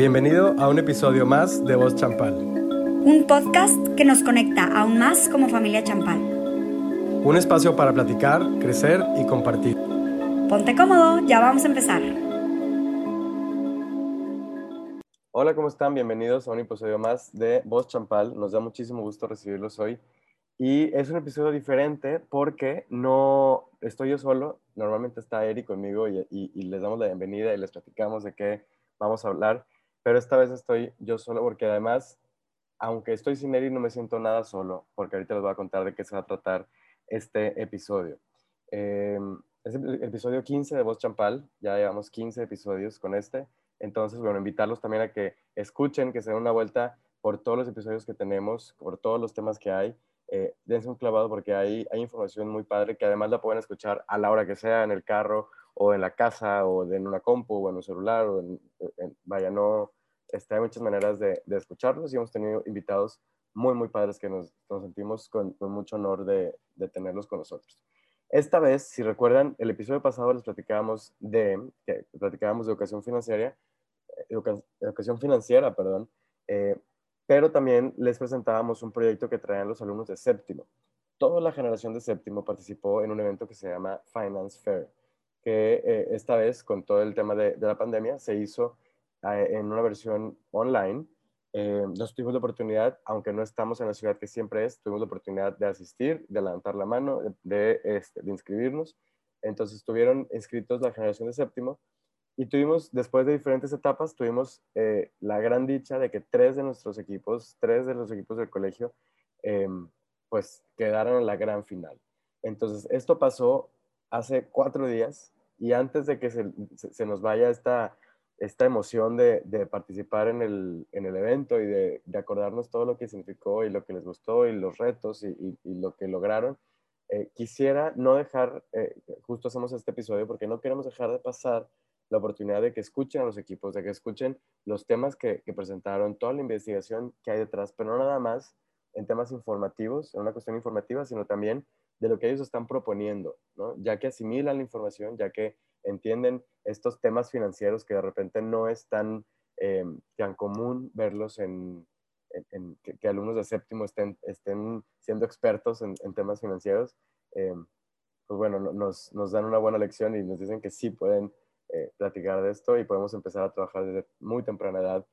Bienvenido a un episodio más de Voz Champal. Un podcast que nos conecta aún más como familia Champal. Un espacio para platicar, crecer y compartir. Ponte cómodo, ya vamos a empezar. Hola, ¿cómo están? Bienvenidos a un episodio más de Voz Champal. Nos da muchísimo gusto recibirlos hoy. Y es un episodio diferente porque no estoy yo solo. Normalmente está Eric conmigo y, y les damos la bienvenida y les platicamos de qué vamos a hablar pero esta vez estoy yo solo porque además, aunque estoy sin Eri, no me siento nada solo, porque ahorita les voy a contar de qué se va a tratar este episodio. Eh, es el episodio 15 de Voz Champal, ya llevamos 15 episodios con este, entonces, bueno, invitarlos también a que escuchen, que se den una vuelta por todos los episodios que tenemos, por todos los temas que hay. Eh, dense un clavado porque hay, hay información muy padre que además la pueden escuchar a la hora que sea, en el carro o en la casa o en una compu o en un celular o en, vaya, no, este, hay muchas maneras de, de, escucharlos y hemos tenido invitados muy, muy padres que nos, nos sentimos con, con, mucho honor de, de, tenerlos con nosotros. Esta vez, si recuerdan, el episodio pasado les platicábamos de, que platicábamos de educación financiera, educa, educación financiera, perdón, eh, pero también les presentábamos un proyecto que traían los alumnos de séptimo. Toda la generación de séptimo participó en un evento que se llama Finance Fair que eh, esta vez, con todo el tema de, la pandemia, se hizo eh, en una versión online. Eh, nos tuvimos la oportunidad, aunque no estamos en la ciudad que siempre es, tuvimos la oportunidad de asistir, de levantar la mano, de, este, de inscribirnos. Entonces estuvieron inscritos la generación de séptimo y tuvimos, después de diferentes etapas, tuvimos la gran dicha de que tres de nuestros equipos, tres de los equipos del colegio, pues quedaron en la gran final. Entonces, esto pasó hace cuatro días y antes de que se, se nos vaya esta, esta emoción de, de participar en el, en el, evento y de, de, acordarnos todo lo que significó y lo que les gustó y los retos y, y, lo que lograron, eh, quisiera no dejar, eh, justo hacemos este episodio porque no queremos dejar de pasar la oportunidad de que escuchen a los equipos, de que escuchen los temas que, que presentaron, toda la investigación que hay detrás, pero no nada más en temas informativos, en una cuestión informativa, sino también de lo que ellos están proponiendo, ¿no? ya que asimilan la información, ya que entienden estos temas financieros que de repente no es tan, eh, tan común verlos en, en, que, alumnos de séptimo estén, estén siendo expertos en, temas financieros. Eh, pues bueno, nos, nos, dan una buena lección y nos dicen que sí pueden eh, platicar de esto y podemos empezar a trabajar desde muy temprana edad.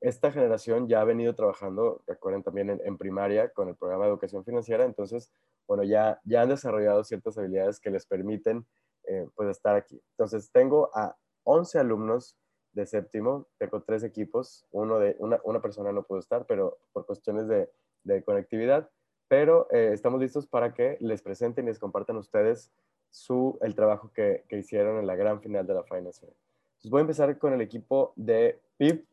Esta generación ya ha venido trabajando, recuerden también en, primaria con el programa de educación financiera, entonces bueno, ya, ya han desarrollado ciertas habilidades que les permiten eh, pues estar aquí. Entonces, tengo a 11 alumnos de séptimo, tengo tres equipos, uno de, una, una persona no pudo estar, pero por cuestiones de, de conectividad, pero eh, estamos listos para que les presenten y les compartan ustedes su, el trabajo que, que hicieron en la gran final de la Finance voy a empezar con el equipo de PIB,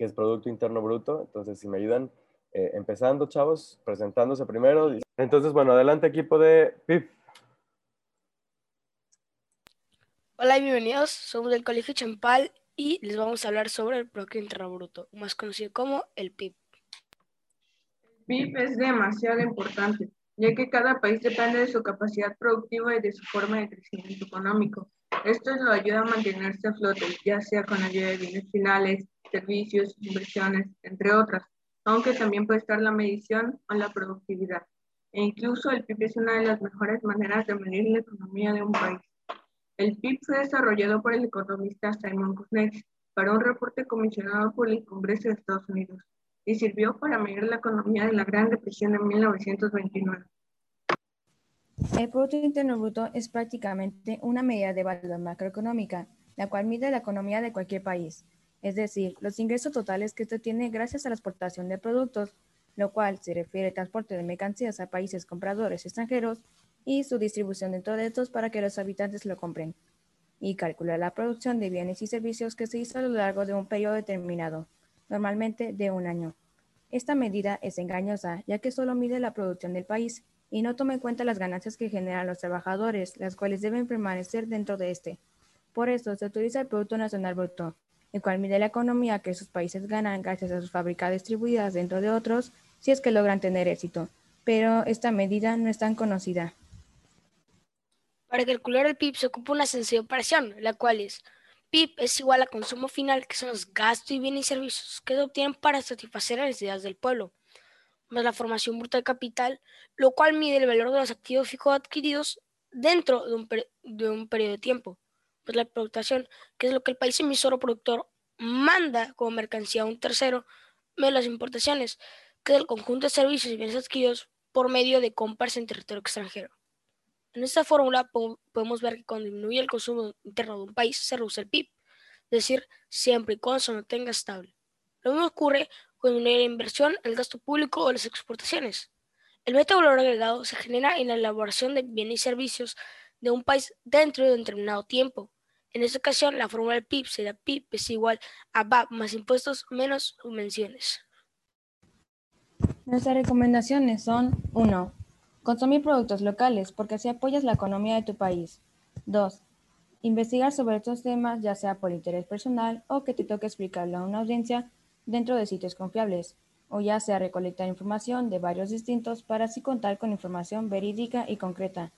que es Producto Interno Bruto. Entonces, si me ayudan eh, empezando, chavos, presentándose primero. Entonces, bueno, adelante equipo de PIP. Hola y bienvenidos, somos del Colegio Champal y les vamos a hablar sobre el Producto Interno Bruto, más conocido como el PIB. El PIB es demasiado importante, ya que cada país depende de su capacidad productiva y de su forma de crecimiento económico. Esto lo ayuda a mantenerse a flote, ya sea con ayuda de bienes finales, servicios, inversiones, entre otras aunque también puede estar la medición o la productividad. E incluso el PIB es una de las mejores maneras de medir la economía de un país. El PIB fue desarrollado por el economista Simon Kuznets para un reporte comisionado por el Congreso de Estados Unidos y sirvió para medir la economía de la Gran Depresión de 1929. El Producto Interno Bruto es prácticamente una medida de valor macroeconómica, la cual mide la economía de cualquier país, es decir, los ingresos totales que usted tiene gracias a la exportación de productos, lo cual se refiere al transporte de mercancías a países compradores extranjeros y su distribución dentro de estos para que los habitantes lo compren, y calcular la producción de bienes y servicios que se hizo a lo largo de un periodo determinado, normalmente de un año. Esta medida es engañosa, ya que solo mide la producción del país y no toma en cuenta las ganancias que generan los trabajadores, las cuales deben permanecer dentro de este. Por eso se utiliza el Producto Nacional Bruto, el cual mide la economía que sus países ganan gracias a sus fábricas distribuidas dentro de otros, si es que logran tener éxito. Pero esta medida no es tan conocida. Para calcular el PIB se ocupa una sencilla operación, la cual es PIB es igual a consumo final, que son los gastos y bienes y servicios que se obtienen para satisfacer las necesidades del pueblo, más la formación bruta de capital, lo cual mide el valor de los activos fijos adquiridos dentro de un, de un periodo de tiempo. Pues la explotación, que es lo que el país emisor o productor manda como mercancía a un tercero, menos las importaciones, que es el conjunto de servicios y bienes adquiridos por medio de compras en territorio extranjero. En esta fórmula podemos ver que cuando disminuye el consumo interno de un país se reduce el PIB, es decir, siempre y cuando se mantenga estable. Lo mismo ocurre con la inversión, el gasto público o las exportaciones. El método valor agregado se genera en la elaboración de bienes y servicios de un país dentro de un determinado tiempo. En esta ocasión, la fórmula del PIB será PIB es igual a VAP más impuestos menos subvenciones. Nuestras recomendaciones son 1. Consumir productos locales porque así apoyas la economía de tu país. 2. Investigar sobre estos temas ya sea por interés personal o que te toque explicarlo a una audiencia dentro de sitios confiables, o ya sea recolectar información de varios distintos para así contar con información verídica y concreta.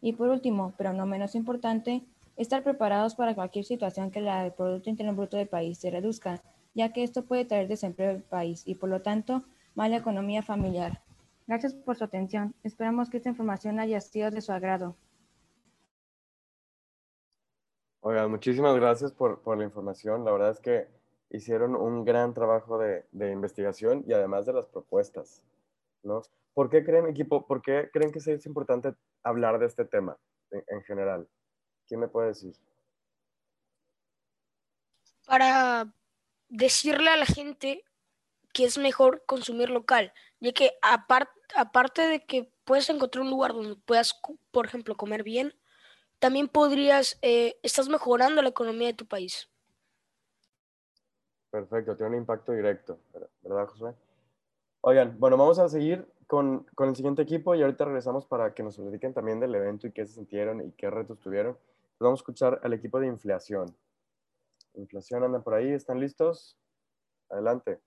Y por último, pero no menos importante, estar preparados para cualquier situación que la del Producto Interno Bruto del país se reduzca, ya que esto puede traer desempleo al país y por lo tanto mala economía familiar. Gracias por su atención. Esperamos que esta información haya sido de su agrado. Oigan, muchísimas gracias por, por la información. La verdad es que hicieron un gran trabajo de, de, investigación y además de las propuestas, ¿no? ¿Por qué creen, equipo, por qué creen que es importante hablar de este tema en, en general? ¿Quién me puede decir? Para decirle a la gente que es mejor consumir local, ya que aparte de que puedes encontrar un lugar donde puedas, por ejemplo, comer bien, también podrías, eh, estás mejorando la economía de tu país. Perfecto, tiene un impacto directo, ¿verdad, Josué? Oigan, bueno, vamos a seguir con, con, el siguiente equipo y ahorita regresamos para que nos dediquen también del evento y qué se sintieron y qué retos tuvieron. Vamos a escuchar al equipo de inflación. Inflación anda por ahí, ¿están listos? Adelante.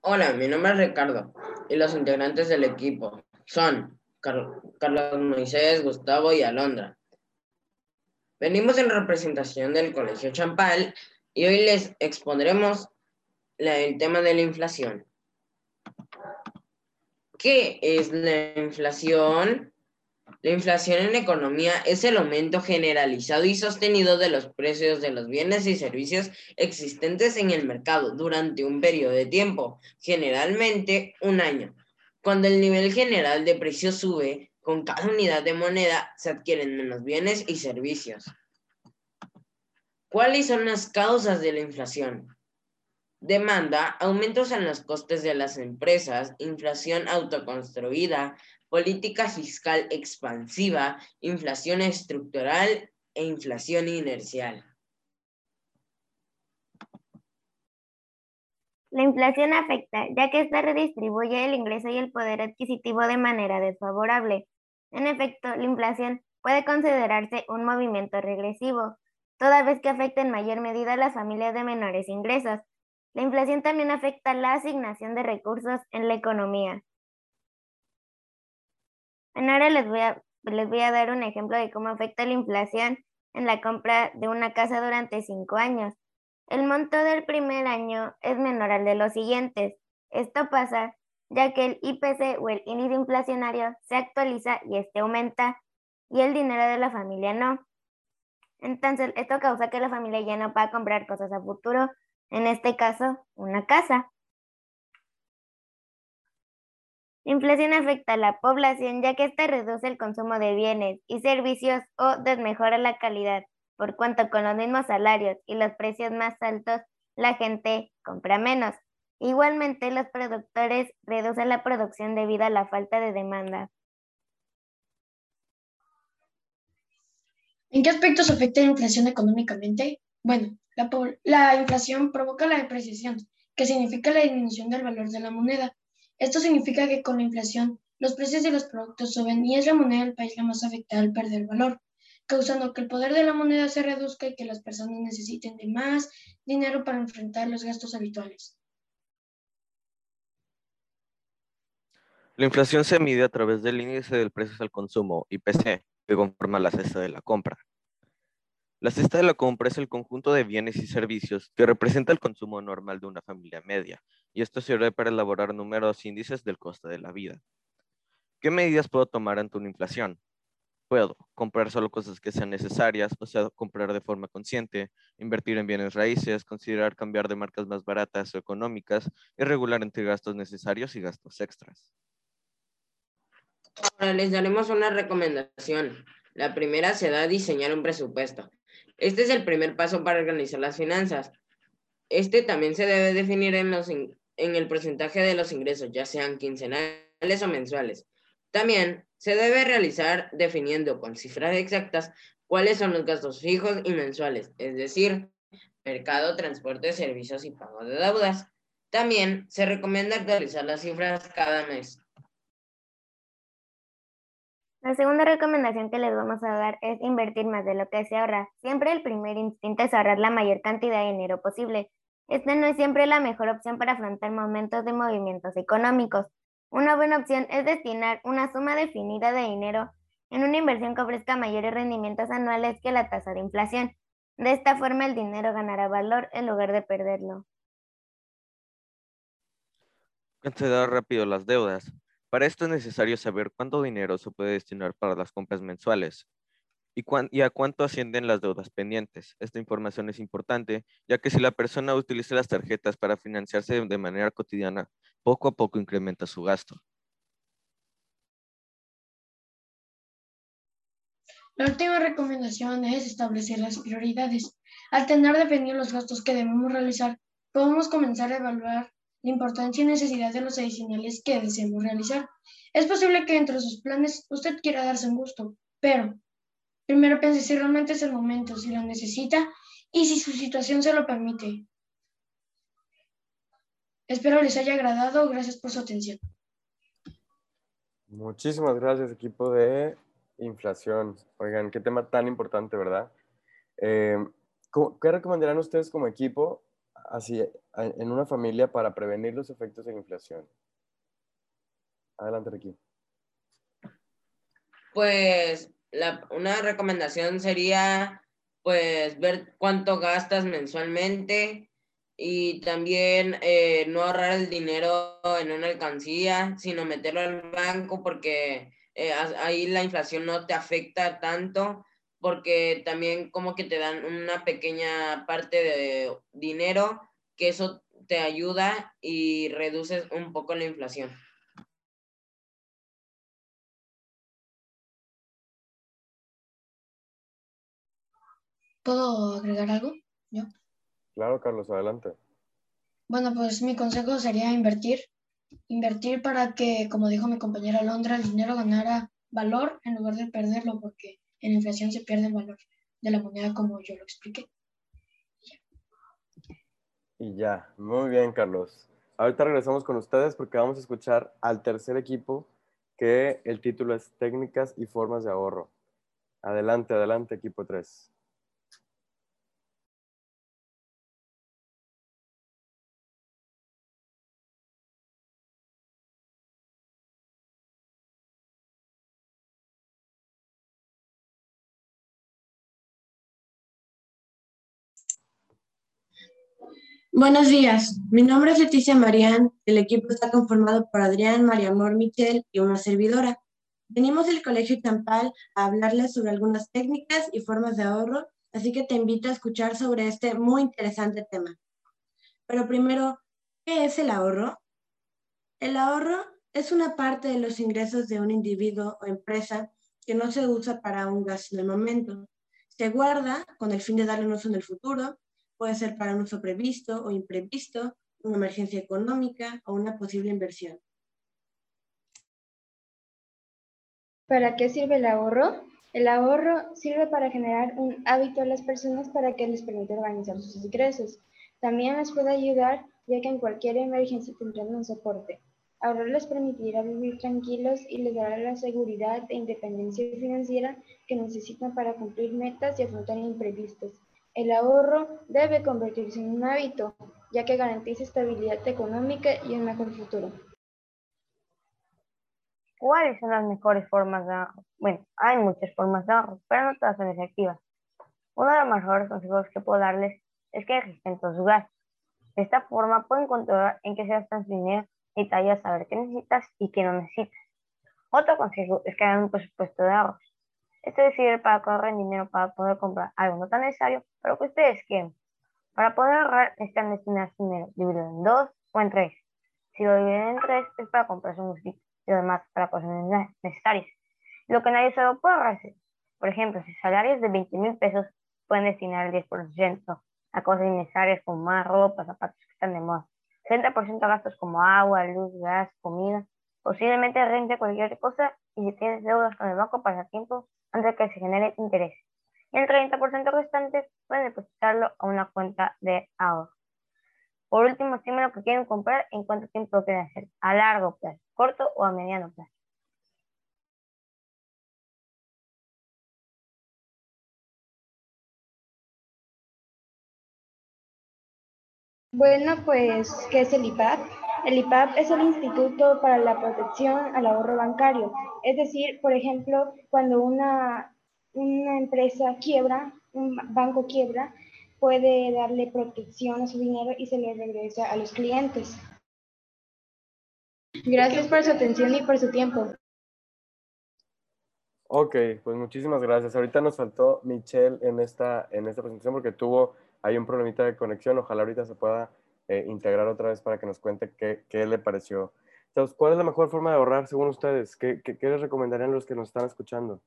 Hola, mi nombre es Ricardo y los integrantes del equipo son Carlos Moisés, Gustavo y Alondra. Venimos en representación del Colegio Champal y hoy les expondremos el tema de la inflación. ¿Qué es la inflación? La inflación en economía es el aumento generalizado y sostenido de los precios de los bienes y servicios existentes en el mercado durante un periodo de tiempo, generalmente un año. Cuando el nivel general de precios sube, con cada unidad de moneda se adquieren menos bienes y servicios. ¿Cuáles son las causas de la inflación? Demanda, aumentos en los costes de las empresas, inflación autoconstruida, política fiscal expansiva, inflación estructural e inflación inercial. La inflación afecta, ya que esta redistribuye el ingreso y el poder adquisitivo de manera desfavorable. En efecto, la inflación puede considerarse un movimiento regresivo, toda vez que afecta en mayor medida a las familias de menores ingresos. La inflación también afecta la asignación de recursos en la economía. Ahora les voy, a, les voy a dar un ejemplo de cómo afecta la inflación en la compra de una casa durante cinco años. El monto del primer año es menor al de los siguientes. Esto pasa ya que el IPC o el índice inflacionario se actualiza y este aumenta y el dinero de la familia no. Entonces, esto causa que la familia ya no pueda comprar cosas a futuro, en este caso, una casa. La inflación afecta a la población ya que ésta reduce el consumo de bienes y servicios o desmejora la calidad, por cuanto con los mismos salarios y los precios más altos, la gente compra menos. Igualmente, los productores reducen la producción debido a la falta de demanda. ¿En qué aspectos afecta la inflación económicamente? Bueno, la, la, inflación provoca la depreciación, que significa la disminución del valor de la moneda. Esto significa que con la inflación los precios de los productos suben y es la moneda del país la más afectada al perder valor, causando que el poder de la moneda se reduzca y que las personas necesiten de más dinero para enfrentar los gastos habituales. La inflación se mide a través del índice del precios al consumo, IPC, que conforma la cesta de la compra. La cesta de la compra es el conjunto de bienes y servicios que representa el consumo normal de una familia media, y esto sirve para elaborar números índices del coste de la vida. ¿Qué medidas puedo tomar ante una inflación? Puedo comprar solo cosas que sean necesarias, o sea, comprar de forma consciente, invertir en bienes raíces, considerar cambiar de marcas más baratas o económicas y regular entre gastos necesarios y gastos extras. Ahora les daremos una recomendación. La primera será diseñar un presupuesto. Este es el primer paso para organizar las finanzas. Este también se debe definir en, el porcentaje de los ingresos, ya sean quincenales o mensuales. También se debe realizar definiendo con cifras exactas cuáles son los gastos fijos y mensuales, es decir, mercado, transporte, servicios y pago de deudas. También se recomienda actualizar las cifras cada mes. La segunda recomendación que les vamos a dar es invertir más de lo que se ahorra. Siempre el primer instinto es ahorrar la mayor cantidad de dinero posible. Esta no es siempre la mejor opción para afrontar momentos de movimientos económicos. Una buena opción es destinar una suma definida de dinero en una inversión que ofrezca mayores rendimientos anuales que la tasa de inflación. De esta forma el dinero ganará valor en lugar de perderlo. Cancelar rápido las deudas. Para esto es necesario saber cuánto dinero se puede destinar para las compras mensuales y, y, a cuánto ascienden las deudas pendientes. Esta información es importante, ya que si la persona utiliza las tarjetas para financiarse de manera cotidiana, poco a poco incrementa su gasto. La última recomendación es establecer las prioridades. Al tener definidos los gastos que debemos realizar, podemos comenzar a evaluar la importancia y necesidad de los adicionales que deseemos realizar. Es posible que entre sus planes usted quiera darse un gusto, pero primero piense si realmente es el momento, si lo necesita y si su situación se lo permite. Espero les haya agradado. Gracias por su atención. Muchísimas gracias, equipo de inflación. Oigan, qué tema tan importante, ¿verdad? Eh, ¿Qué recomendarán ustedes como equipo así, en una familia para prevenir los efectos de la inflación? Adelante, Ricky. Pues una recomendación sería pues ver cuánto gastas mensualmente, y también eh, no ahorrar el dinero en una alcancía, sino meterlo al banco porque eh, ahí la inflación no te afecta tanto porque también como que te dan una pequeña parte de dinero que eso te ayuda y reduces un poco la inflación. ¿Puedo agregar algo? ¿Yo? Claro, Carlos, adelante. Bueno, pues mi consejo sería invertir. Invertir para que, como dijo mi compañera Londra, el dinero ganara valor en lugar de perderlo, porque en inflación se pierde el valor de la moneda, como yo lo expliqué. Y ya, muy bien, Carlos. Ahorita regresamos con ustedes porque vamos a escuchar al tercer equipo, que el título es Técnicas y Formas de Ahorro. Adelante, adelante, equipo 3. Buenos días, mi nombre es Leticia Marián, el equipo está conformado por Adrián, María Amor, Michel y una servidora. Venimos del Colegio Champal a hablarles sobre algunas técnicas y formas de ahorro, así que te invito a escuchar sobre este muy interesante tema. Pero primero, ¿qué es el ahorro? El ahorro es una parte de los ingresos de un individuo o empresa que no se usa para un gasto en el momento. Se guarda con el fin de darle un uso en el futuro Puede ser para un uso previsto o imprevisto, una emergencia económica o una posible inversión. ¿Para qué sirve el ahorro? El ahorro sirve para generar un hábito a las personas para que les permita organizar sus ingresos. También les puede ayudar ya que en cualquier emergencia tendrán un soporte. Ahorrar les permitirá vivir tranquilos y les dará la seguridad e independencia financiera que necesitan para cumplir metas y afrontar imprevistos. El ahorro debe convertirse en un hábito, ya que garantiza estabilidad económica y un mejor futuro. ¿Cuáles son las mejores formas de ahorro? Bueno, hay muchas formas de ahorro, pero no todas son efectivas. Uno de los mejores consejos que puedo darles es que registren todos sus gastos. De esta forma pueden controlar en qué se gastan su dinero y te ayuda a saber qué necesitas y qué no necesitas. Otro consejo es que hagan un presupuesto de ahorros. Esto sirve para correr dinero para poder comprar algo no tan necesario, pero que ustedes quieren. Para poder ahorrar necesitan destinar su dinero dividido en dos o en tres. Si lo dividen en tres es para comprarse un gustito y lo demás para cosas necesarias. Lo que nadie solo puede ahorrarse. Por ejemplo, si salarios de 20 mil pesos pueden destinar el 10% a cosas innecesarias como más ropa, zapatos que están de moda. 30% a gastos como agua, luz, gas, comida. Posiblemente rente cualquier cosa y si tienes deudas con el banco pasa tiempo antes de que se genere interés. Y el 30% restante pueden depositarlo a una cuenta de ahorro. Por último, estimen lo que quieren comprar en cuánto tiempo quieren hacer, a largo plazo, corto o a mediano plazo. Bueno, pues, ¿qué es el IPAP? El IPAP es el Instituto para la Protección al Ahorro Bancario. Es decir, por ejemplo, cuando una, una empresa quiebra, un banco quiebra, puede darle protección a su dinero y se le regresa a los clientes. Gracias por su atención y por su tiempo. Ok, pues muchísimas gracias. Ahorita nos faltó Michelle en esta, en esta presentación porque tuvo hay un problemita de conexión. Ojalá ahorita se pueda eh, integrar otra vez para que nos cuente qué, qué, le pareció. Entonces, ¿cuál es la mejor forma de ahorrar según ustedes? ¿Qué, qué, qué les recomendarían los que nos están escuchando?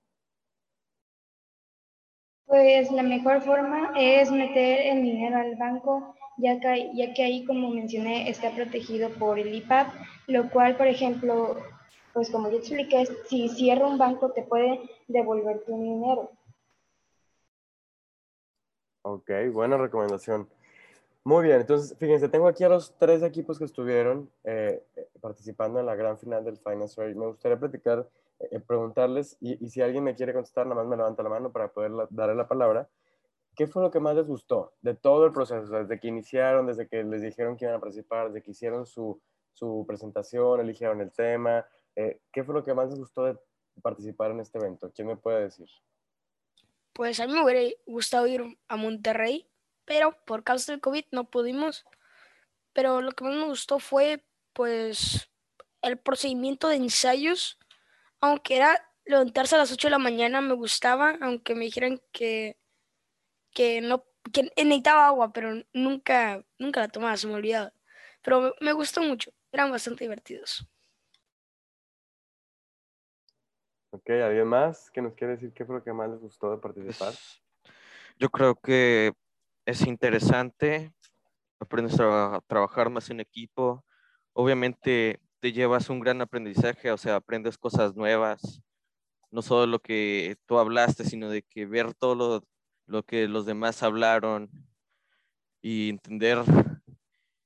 Pues la mejor forma es meter el dinero al banco, ya que, ya que ahí, como mencioné, está protegido por el IPAP, lo cual, por ejemplo, pues como yo expliqué, si cierra un banco te puede devolver tu dinero. Ok, buena recomendación. Muy bien, entonces fíjense, tengo aquí a los tres equipos que estuvieron eh, participando en la gran final del Finance Fair. Me gustaría platicar, eh, preguntarles, y, si alguien me quiere contestar, nada más me levanta la mano para poder darle la palabra. ¿Qué fue lo que más les gustó de todo el proceso? desde que iniciaron, desde que les dijeron que iban a participar, desde que hicieron su, su presentación, eligieron el tema. Eh, ¿Qué fue lo que más les gustó de participar en este evento? ¿Quién me puede decir? Pues a mí me hubiera gustado ir a Monterrey, pero por causa del COVID no pudimos. Pero lo que más me gustó fue, pues, el procedimiento de ensayos, aunque era levantarse a las 8 de la mañana, me gustaba, aunque me dijeran que, que no que necesitaba agua, pero nunca, nunca la tomaba, se me olvidaba. Pero me gustó mucho, eran bastante divertidos. Ok, ¿alguien más que nos quiere decir qué fue lo que más les gustó de participar? Yo creo que es interesante, aprendes a trabajar más en equipo, obviamente te llevas un gran aprendizaje, o sea, aprendes cosas nuevas, no solo lo que tú hablaste, sino de que ver todo lo, lo que los demás hablaron y entender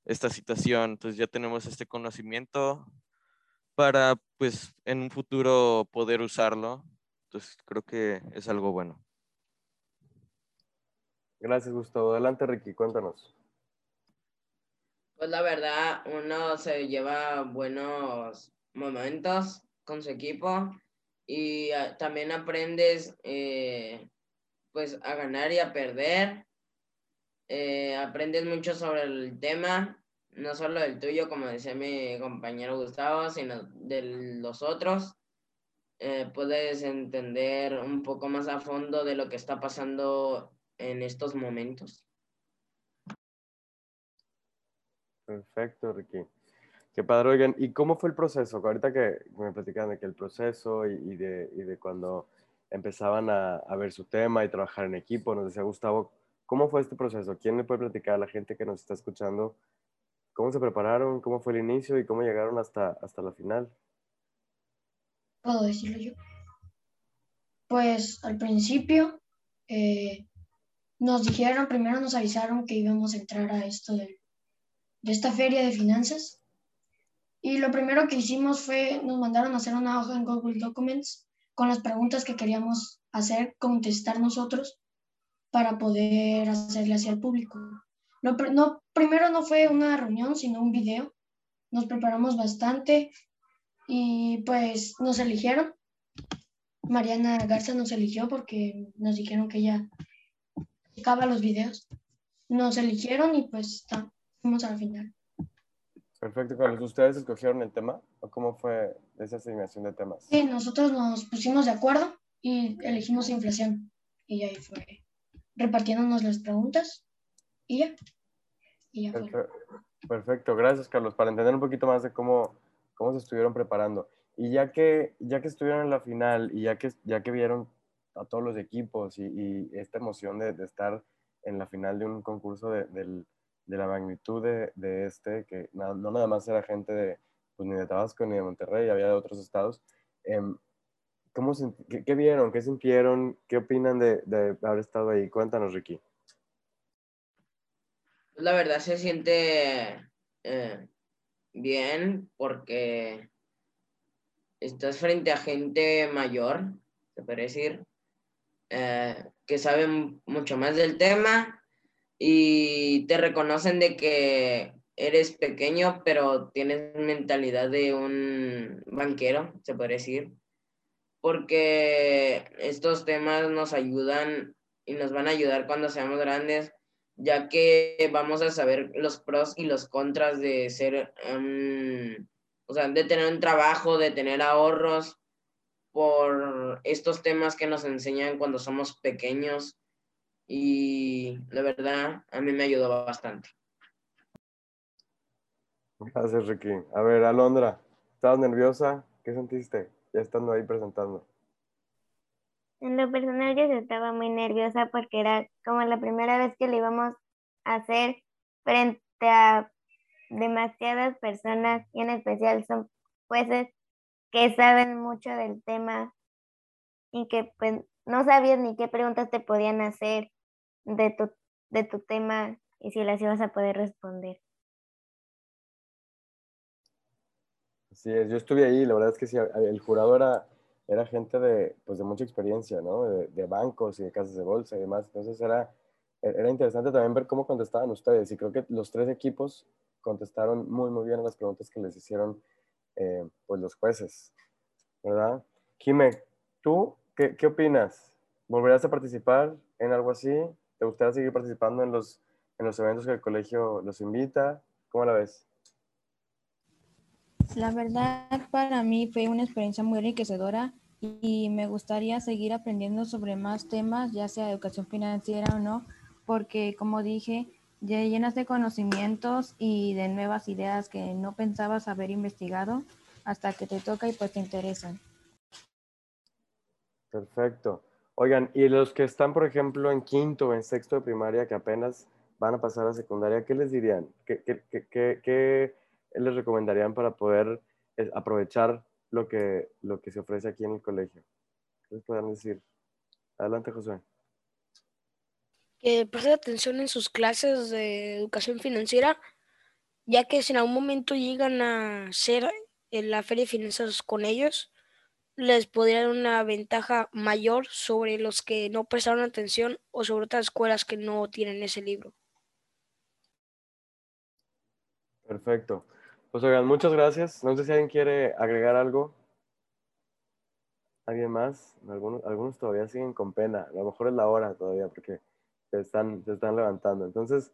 esta situación. Entonces ya tenemos este conocimiento para pues en un futuro poder usarlo. Entonces creo que es algo bueno. Gracias, Gustavo. Adelante, Ricky, cuéntanos. Pues la verdad, uno se lleva buenos momentos con su equipo y ah, también aprendes eh, pues a ganar y a perder. Eh, aprendes mucho sobre el tema no solo del tuyo, como decía mi compañero Gustavo, sino de los otros. Eh, puedes entender un poco más a fondo de lo que está pasando en estos momentos. Perfecto, Ricky. Qué padre, oigan, ¿y cómo fue el proceso? Ahorita que me platicaban de que el proceso y, de, y de, cuando empezaban a, a, ver su tema y trabajar en equipo, nos decía Gustavo, ¿cómo fue este proceso? ¿Quién le puede platicar a la gente que nos está escuchando ¿Cómo se prepararon? ¿Cómo fue el inicio y cómo llegaron hasta, hasta la final? ¿Puedo decirlo yo? Pues al principio eh, nos dijeron, primero nos avisaron que íbamos a entrar a esto de, esta feria de finanzas. Y lo primero que hicimos fue, nos mandaron a hacer una hoja en Google Documents con las preguntas que queríamos hacer, contestar nosotros para poder hacerle hacia el público. No, primero no fue una reunión, sino un video. Nos preparamos bastante y pues nos eligieron. Mariana Garza nos eligió porque nos dijeron que ella explicaba los videos. Nos eligieron y pues está, fuimos al final. Perfecto, Carlos. ¿Ustedes escogieron el tema o cómo fue esa asignación de temas? Sí, nosotros nos pusimos de acuerdo y elegimos inflación. Y ahí fue repartiéndonos las preguntas y ya. Y ya fue. Perfe- Perfecto, gracias Carlos, para entender un poquito más de cómo, cómo se estuvieron preparando. Y ya que, ya que estuvieron en la final y ya que, ya que vieron a todos los equipos y, esta emoción de, de estar en la final de un concurso de, del- de la magnitud de, de este, que no nada más era gente de, pues, ni de Tabasco ni de Monterrey, había de otros estados. em, ¿cómo qué, vieron? ¿Qué sintieron? ¿Qué opinan de, de haber estado ahí? Cuéntanos, Ricky. La verdad se siente eh, bien porque estás frente a gente mayor, se puede decir, eh, que saben mucho más del tema y te reconocen de que eres pequeño, pero tienes mentalidad de un banquero, se puede decir, porque estos temas nos ayudan y nos van a ayudar cuando seamos grandes ya que vamos a saber los pros y los contras de ser, um, o sea, de tener un trabajo, de tener ahorros por estos temas que nos enseñan cuando somos pequeños y la verdad a mí me ayudó bastante. Gracias, Ricky. A ver, Alondra, ¿estabas nerviosa? ¿Qué sentiste ya estando ahí presentando? En lo personal yo estaba muy nerviosa porque era como la primera vez que lo íbamos a hacer frente a demasiadas personas y en especial son jueces que saben mucho del tema y que pues no sabías ni qué preguntas te podían hacer de tu, de tu tema y si las ibas a poder responder. Así es, yo estuve ahí, la verdad es que el jurado era, era gente de, pues de mucha experiencia, ¿no? De, bancos y de casas de bolsa y demás, entonces era, era interesante también ver cómo contestaban ustedes y creo que los tres equipos contestaron muy, muy bien a las preguntas que les hicieron eh, pues los jueces, ¿verdad? Jime, ¿tú qué, qué opinas? ¿Volverías a participar en algo así? ¿Te gustaría seguir participando en los, en los eventos que el colegio los invita? ¿Cómo la ves? La verdad, para mí fue una experiencia muy enriquecedora y me gustaría seguir aprendiendo sobre más temas, ya sea educación financiera o no, porque como dije, llenas de conocimientos y de nuevas ideas que no pensabas haber investigado hasta que te toca y pues te interesan. Perfecto. Oigan, y los que están, por ejemplo, en quinto o en sexto de primaria, que apenas van a pasar a secundaria, ¿qué les dirían? ¿Qué, qué, qué, les recomendarían para poder eh, aprovechar lo que, lo que se ofrece aquí en el colegio? ¿Qué les podrían decir? Adelante, Josué. Que presten atención en sus clases de educación financiera, ya que si en algún momento llegan a ser en la feria de finanzas con ellos, les podría dar una ventaja mayor sobre los que no prestaron atención o sobre otras escuelas que no tienen ese libro. Perfecto. Pues oigan, muchas gracias. No sé si alguien quiere agregar algo. ¿Alguien más? Algunos, algunos todavía siguen con pena. A lo mejor es la hora todavía porque se están, se están levantando. Entonces,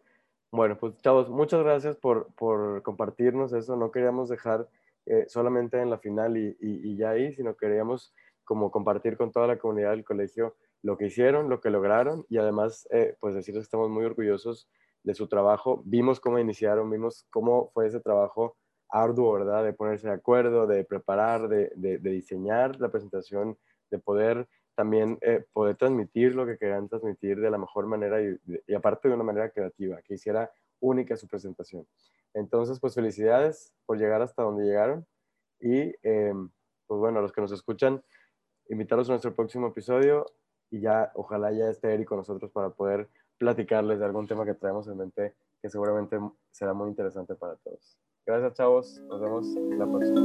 bueno, pues chavos, muchas gracias por, por compartirnos eso. No queríamos dejar eh, solamente en la final y, y, ya ahí, sino queríamos como compartir con toda la comunidad del colegio lo que hicieron, lo que lograron y además, eh, pues decirles que estamos muy orgullosos de su trabajo. Vimos cómo iniciaron, vimos cómo fue ese trabajo arduo, ¿verdad? De ponerse de acuerdo, de preparar, de, de diseñar la presentación, de poder también eh, poder transmitir lo que querían transmitir de la mejor manera y, aparte de una manera creativa, que hiciera única su presentación. Entonces, pues felicidades por llegar hasta donde llegaron y eh, pues bueno, a los que nos escuchan, invitarlos a nuestro próximo episodio y ya ojalá ya esté Eric con nosotros para poder platicarles de algún tema que traemos en mente que seguramente será muy interesante para todos. Gracias, chavos. Nos vemos la próxima.